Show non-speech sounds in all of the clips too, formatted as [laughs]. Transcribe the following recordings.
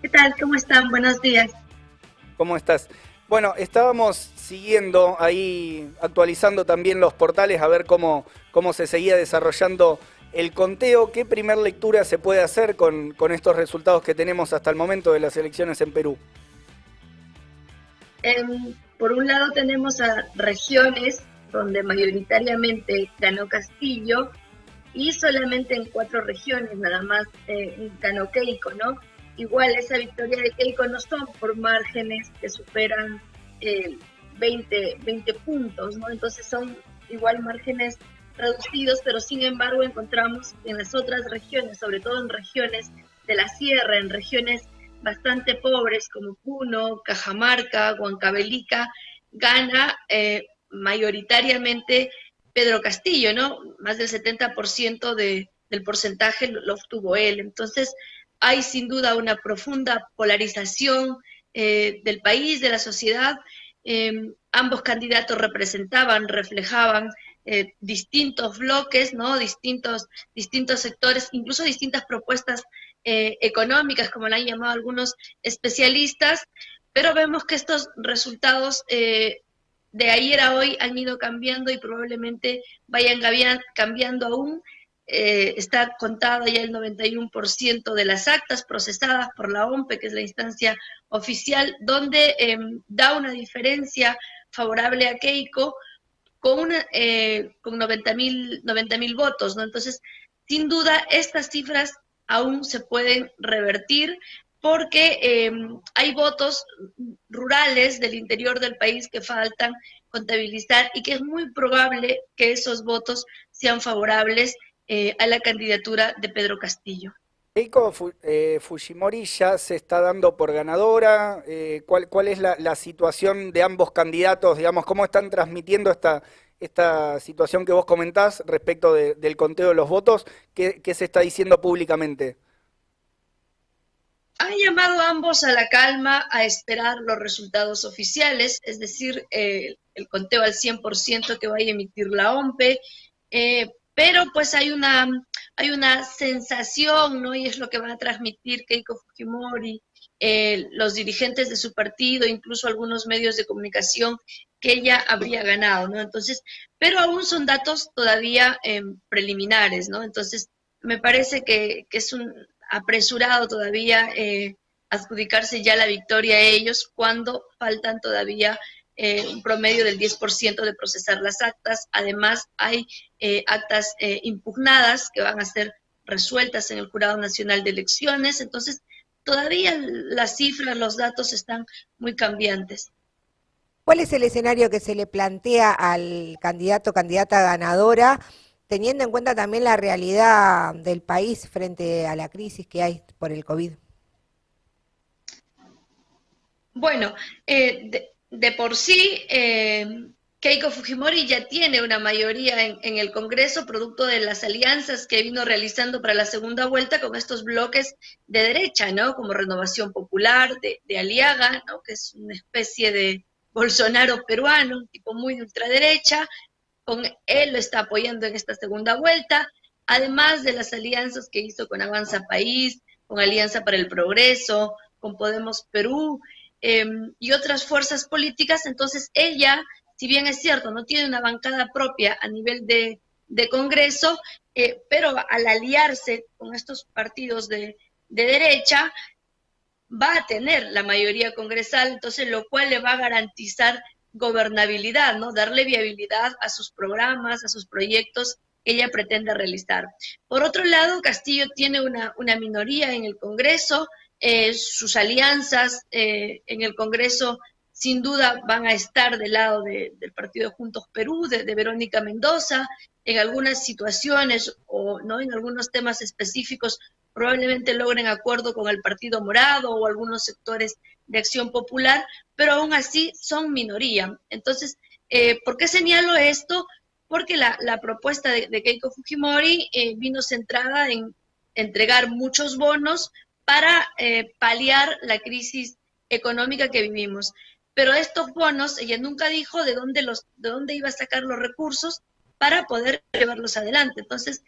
¿Qué tal? ¿Cómo están? Buenos días. ¿Cómo estás? Bueno, estábamos siguiendo ahí, actualizando también los portales a ver cómo, cómo se seguía desarrollando el conteo. ¿Qué primer lectura se puede hacer con, con estos resultados que tenemos hasta el momento de las elecciones en Perú? Em, por un lado tenemos a regiones donde mayoritariamente ganó Castillo y solamente en cuatro regiones nada más eh, ganó Keiko, ¿no? Igual esa victoria de Keiko no son por márgenes que superan 20, eh, 20 puntos, ¿no? Entonces son igual márgenes reducidos, pero sin embargo encontramos en las otras regiones, sobre todo en regiones de la sierra, en regiones bastante pobres como Puno, Cajamarca, Huancavelica, gana eh, mayoritariamente Pedro Castillo, ¿no? Más del 70% de, del porcentaje lo, obtuvo él. Entonces, hay sin duda una profunda polarización eh, del país, de la sociedad. Em, ambos candidatos representaban, reflejaban eh, distintos bloques, ¿no? Distintos, distintos sectores, incluso distintas propuestas eh, económicas, como la han llamado algunos especialistas, pero vemos que estos resultados de ayer a hoy han ido cambiando y probablemente vayan cambiando aún. Eh, está contada ya el 91% de las actas procesadas por la OMPE, que es la instancia oficial, donde em, da una diferencia favorable a Keiko con, una, eh, con 90 mil votos. ¿no? Entonces, sin duda, estas cifras aún se pueden revertir porque em, hay votos rurales del interior del país que faltan contabilizar y que es muy probable que esos votos sean favorables eh, a la candidatura de Pedro Castillo. Keiko eh, Fujimori ya se está dando por ganadora. Eh, ¿cuál, ¿cuál, es la, situación de ambos candidatos? Digamos, ¿cómo están transmitiendo esta, esta situación que vos comentás respecto del conteo de los votos? ¿Qué, ¿Qué, se está diciendo públicamente? Han llamado ambos a la calma, a esperar los resultados oficiales, es decir, eh, el conteo al 100% que vaya a emitir la OMPE, eh, pero pues hay una, hay una sensación, ¿no? Y es lo que van a transmitir Keiko Fujimori, eh, los dirigentes de su partido, incluso algunos medios de comunicación, que ella habría ganado, ¿no? Entonces, pero aún son datos todavía preliminares, ¿no? Entonces, me parece que, que es un, apresurado todavía eh, adjudicarse ya la victoria a ellos cuando faltan todavía eh, un promedio del 10% de procesar las actas. Además, hay eh, actas impugnadas que van a ser resueltas en el Jurado Nacional de Elecciones. Entonces, todavía las cifras, los datos están muy cambiantes. ¿Cuál es el escenario que se le plantea al candidato, candidata ganadora teniendo en cuenta también la realidad del país frente a la crisis que hay por el COVID? Bueno, eh, de, por sí, eh, Keiko Fujimori ya tiene una mayoría en, el Congreso, producto de las alianzas que vino realizando para la segunda vuelta con estos bloques de derecha, ¿no? Como Renovación Popular, de, de Aliaga, ¿no? Que es una especie de Bolsonaro peruano, un tipo muy de ultraderecha, con él lo está apoyando en esta segunda vuelta, además de las alianzas que hizo con Avanza País, con Alianza para el Progreso, con Podemos Perú em, y otras fuerzas políticas. Entonces ella, si bien es cierto, no tiene una bancada propia a nivel de, Congreso, eh, pero al aliarse con estos partidos de, de derecha, va a tener la mayoría congresal, entonces lo cual le va a garantizar gobernabilidad, ¿no? Darle viabilidad a sus programas, a sus proyectos que ella pretende realizar. Por otro lado, Castillo tiene una, una minoría en el Congreso, eh, sus alianzas eh, en el Congreso sin duda van a estar del lado del partido Juntos Perú, de, de, Verónica Mendoza, en algunas situaciones o no en algunos temas específicos probablemente logren acuerdo con el Partido Morado o algunos sectores de acción popular, pero aún así son minoría. Entonces, eh, ¿por qué señalo esto? Porque la, propuesta de, Keiko Fujimori eh, vino centrada en entregar muchos bonos para eh, paliar la crisis económica que vivimos. Pero estos bonos, ella nunca dijo de dónde, los, de dónde iba a sacar los recursos para poder llevarlos adelante. Entonces,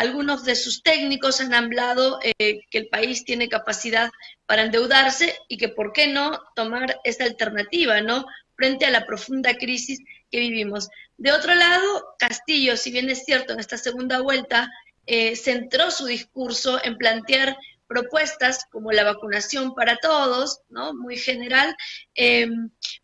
algunos de sus técnicos han hablado eh, que el país tiene capacidad para endeudarse y que por qué no tomar esta alternativa, ¿no? Frente a la profunda crisis que vivimos. De otro lado, Castillo, si bien es cierto, en esta segunda vuelta eh, centró su discurso en plantear propuestas como la vacunación para todos, ¿no? Muy general, eh,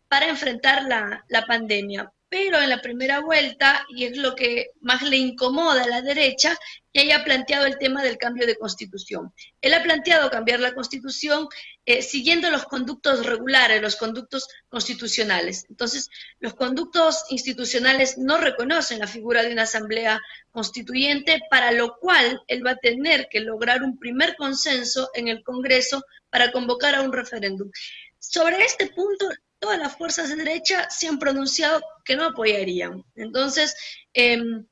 para enfrentar la, la pandemia en la primera vuelta, y es lo que más le incomoda a la derecha, que haya planteado el tema del cambio de constitución. Él ha planteado cambiar la constitución eh, siguiendo los conductos regulares, los conductos constitucionales. Entonces, los conductos institucionales no reconocen la figura de una asamblea constituyente, para lo cual él va a tener que lograr un primer consenso en el Congreso para convocar a un referéndum. Sobre este punto, todas las fuerzas de derecha se han pronunciado que no apoyarían. Entonces, em,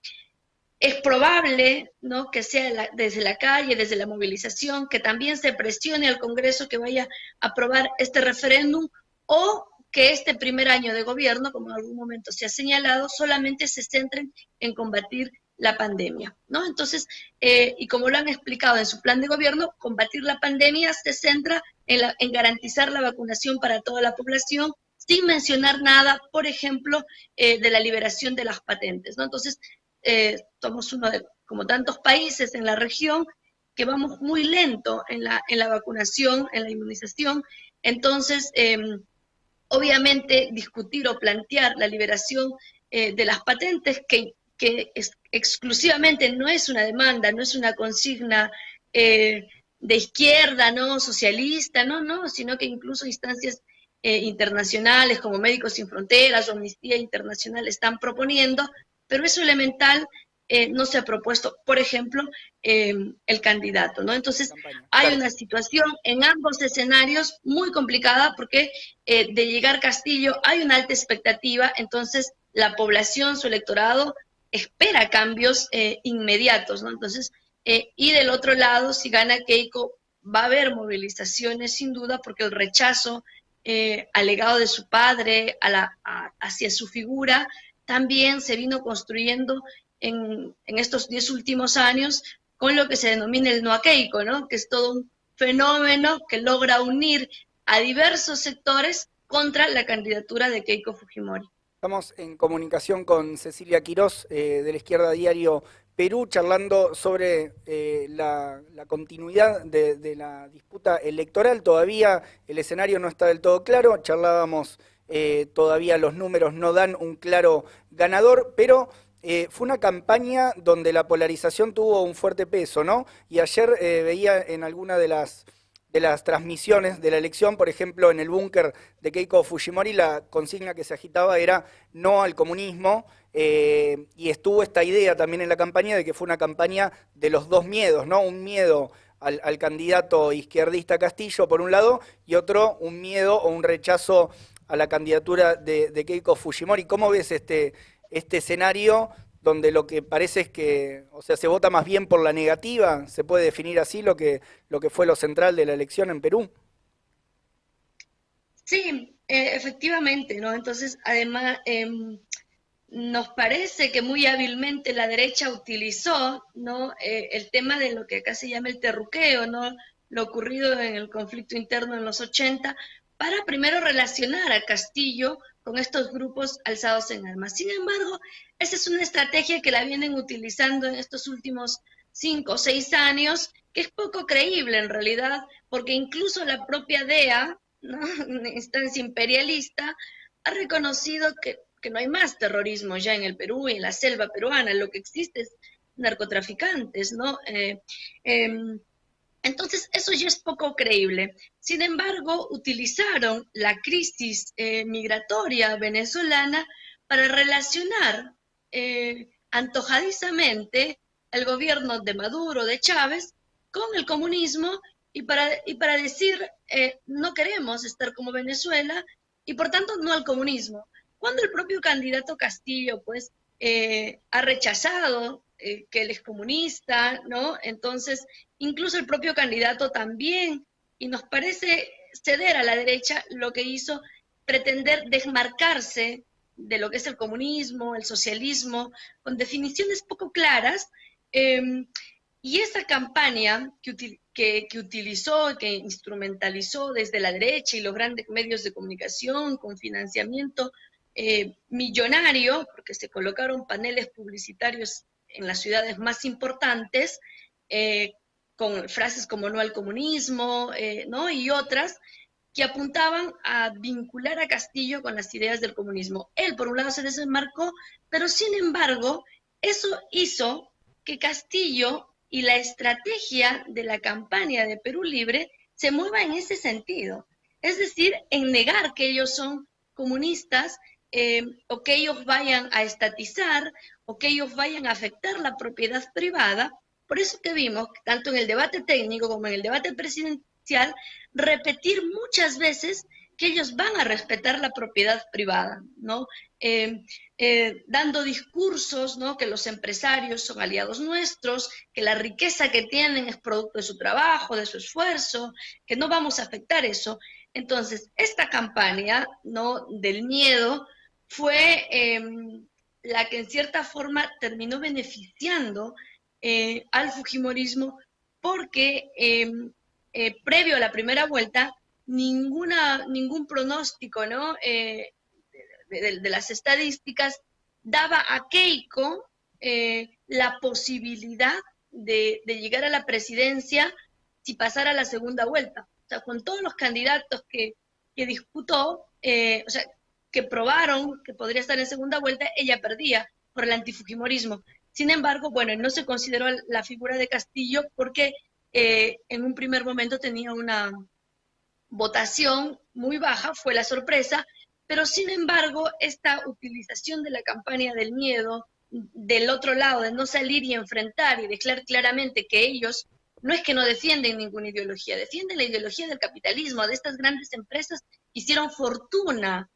es probable ¿no? que sea desde la calle, desde la movilización, que también se presione al Congreso que vaya a aprobar este referéndum o que este primer año de gobierno, como en algún momento se ha señalado, solamente se centren en combatir la pandemia, ¿no? Entonces, eh, y como lo han explicado en su plan de gobierno, combatir la pandemia se centra en, garantizar la vacunación para toda la población, sin mencionar nada, por ejemplo, eh, de la liberación de las patentes, ¿no? Entonces, eh, somos uno de, como tantos países en la región, que vamos muy lento en la, en la vacunación, en la inmunización, entonces, em, obviamente, discutir o plantear la liberación de las patentes que que exclusivamente no es una demanda, no es una consigna eh, de izquierda, no socialista, no, no, sino que incluso instancias eh, internacionales como Médicos Sin Fronteras o Amnistía Internacional están proponiendo, pero eso elemental eh, no se ha propuesto, por ejemplo, em, el candidato, ¿no? Entonces, hay una situación en ambos escenarios muy complicada porque de llegar Castillo hay una alta expectativa, entonces la población, su electorado, espera cambios eh, inmediatos, ¿no? Entonces, eh, y del otro lado, si gana Keiko, va a haber movilizaciones sin duda porque el rechazo eh, al legado de su padre, hacia su figura, también se vino construyendo en, estos diez últimos años con lo que se denomina el no Keiko, ¿no? Que es todo un fenómeno que logra unir a diversos sectores contra la candidatura de Keiko Fujimori. Estamos en comunicación con Cecilia Quirós eh, de la Izquierda Diario Perú, charlando sobre eh, la, continuidad de, la disputa electoral. Todavía el escenario no está del todo claro, charlábamos, eh, todavía los números no dan un claro ganador, pero fue una campaña donde la polarización tuvo un fuerte peso, ¿no? Y ayer veía en alguna de las de las transmisiones de la elección, por ejemplo, en el búnker de Keiko Fujimori, la consigna que se agitaba era no al comunismo, eh, y estuvo esta idea también en la campaña de que fue una campaña de los dos miedos, ¿no? Un miedo al, candidato izquierdista Castillo, por un lado, y otro, un miedo o un rechazo a la candidatura de, Keiko Fujimori. ¿Cómo ves este, este escenario donde lo que parece es que, o sea, se vota más bien por la negativa, se puede definir así lo que, lo que fue lo central de la elección en Perú. Sí, eh, efectivamente, ¿no? Entonces, además, em, nos parece que muy hábilmente la derecha utilizó, ¿no? Eh, el tema de lo que acá se llama el terruqueo, ¿no? Lo ocurrido en el conflicto interno en los 80, para primero relacionar a Castillo con estos grupos alzados en armas. Sin embargo, esa es una estrategia que la vienen utilizando en estos últimos cinco o seis años, que es poco creíble en realidad, porque incluso la propia DEA, ¿no? [laughs] instancia imperialista, ha reconocido que, no hay más terrorismo ya en el Perú y en la selva peruana, lo que existe es narcotraficantes, ¿no? Eh, em, entonces, eso ya es poco creíble. Sin embargo, utilizaron la crisis eh, migratoria venezolana para relacionar eh, antojadizamente el gobierno de Maduro, de Chávez, con el comunismo y para, y para decir no queremos estar como Venezuela y por tanto no al comunismo. Cuando el propio candidato Castillo pues ha rechazado que él es comunista, ¿no? Entonces incluso el propio candidato también, y nos parece ceder a la derecha lo que hizo pretender desmarcarse de lo que es el comunismo, el socialismo, con definiciones poco claras, Em, y esa campaña que, que, utilizó, que instrumentalizó desde la derecha y los grandes medios de comunicación con financiamiento eh, millonario, porque se colocaron paneles publicitarios en las ciudades más importantes, eh, con frases como no al comunismo, eh, ¿no? Y otras que apuntaban a vincular a Castillo con las ideas del comunismo. Él, por un lado, se desembarcó, pero sin embargo, eso hizo que Castillo y la estrategia de la campaña de Perú Libre se mueva en ese sentido. Es decir, en negar que ellos son comunistas eh, o que ellos vayan a estatizar o que ellos vayan a afectar la propiedad privada. Por eso que vimos, tanto en el debate técnico como en el debate presidencial, repetir muchas veces que ellos van a respetar la propiedad privada, ¿no? Eh, eh, dando discursos, ¿no? Que los empresarios son aliados nuestros, que la riqueza que tienen es producto de su trabajo, de su esfuerzo, que no vamos a afectar eso. Entonces, esta campaña, ¿no? Del miedo fue em, la que en cierta forma terminó beneficiando eh, al Fujimorismo porque em, eh, previo a la primera vuelta, ninguna, ningún pronóstico ¿no? Eh, de, las estadísticas daba a Keiko la posibilidad de, llegar a la presidencia si pasara la segunda vuelta. O sea, con todos los candidatos que, que disputó, o sea, que probaron que podría estar en segunda vuelta, ella perdía por el antifujimorismo. Sin embargo, bueno, no se consideró la figura de Castillo porque eh, en un primer momento tenía una votación muy baja, fue la sorpresa, pero sin embargo esta utilización de la campaña del miedo del otro lado, de no salir y enfrentar y declarar claramente que ellos no es que no defienden ninguna ideología, defienden la ideología del capitalismo, de estas grandes empresas que hicieron fortuna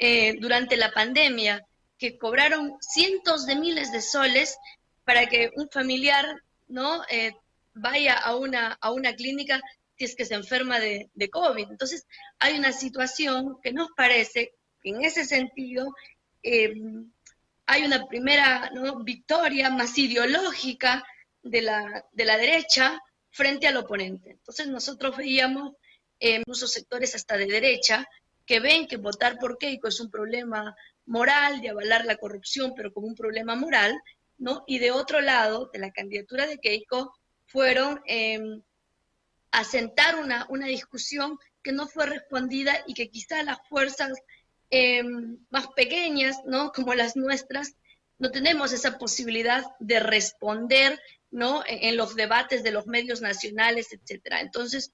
eh, durante la pandemia, que cobraron cientos de miles de soles para que un familiar no eh, vaya a una, a una clínica si es que se enferma de, COVID. Entonces, hay una situación que nos parece que en ese sentido eh, hay una primera victoria más ideológica de la, de la derecha frente al oponente. Entonces, nosotros veíamos eh, incluso sectores hasta de derecha que ven que votar por Keiko es un problema moral, de avalar la corrupción, pero como un problema moral, ¿no? Y de otro lado, de la candidatura de Keiko, fueron em, a una, una, discusión que no fue respondida y que quizá las fuerzas em, más pequeñas, ¿no? como las nuestras, no tenemos esa posibilidad de responder ¿no? en, los debates de los medios nacionales, etcétera. Entonces,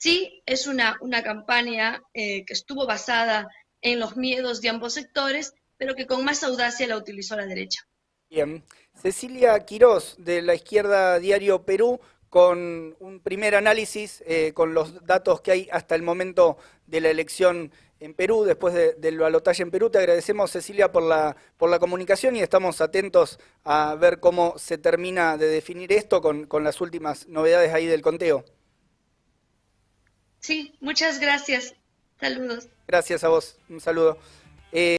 sí es una, una campaña eh, que estuvo basada en los miedos de ambos sectores, pero que con más audacia la utilizó la derecha. Bien. Cecilia Quirós, de la izquierda Diario Perú, con un primer análisis eh, con los datos que hay hasta el momento de la elección en Perú, después del balotaje en Perú. Te agradecemos, Cecilia, por la, por la comunicación y estamos atentos a ver cómo se termina de definir esto con, con las últimas novedades ahí del conteo. Sí, muchas gracias. Saludos. Gracias a vos. Un saludo. Eh,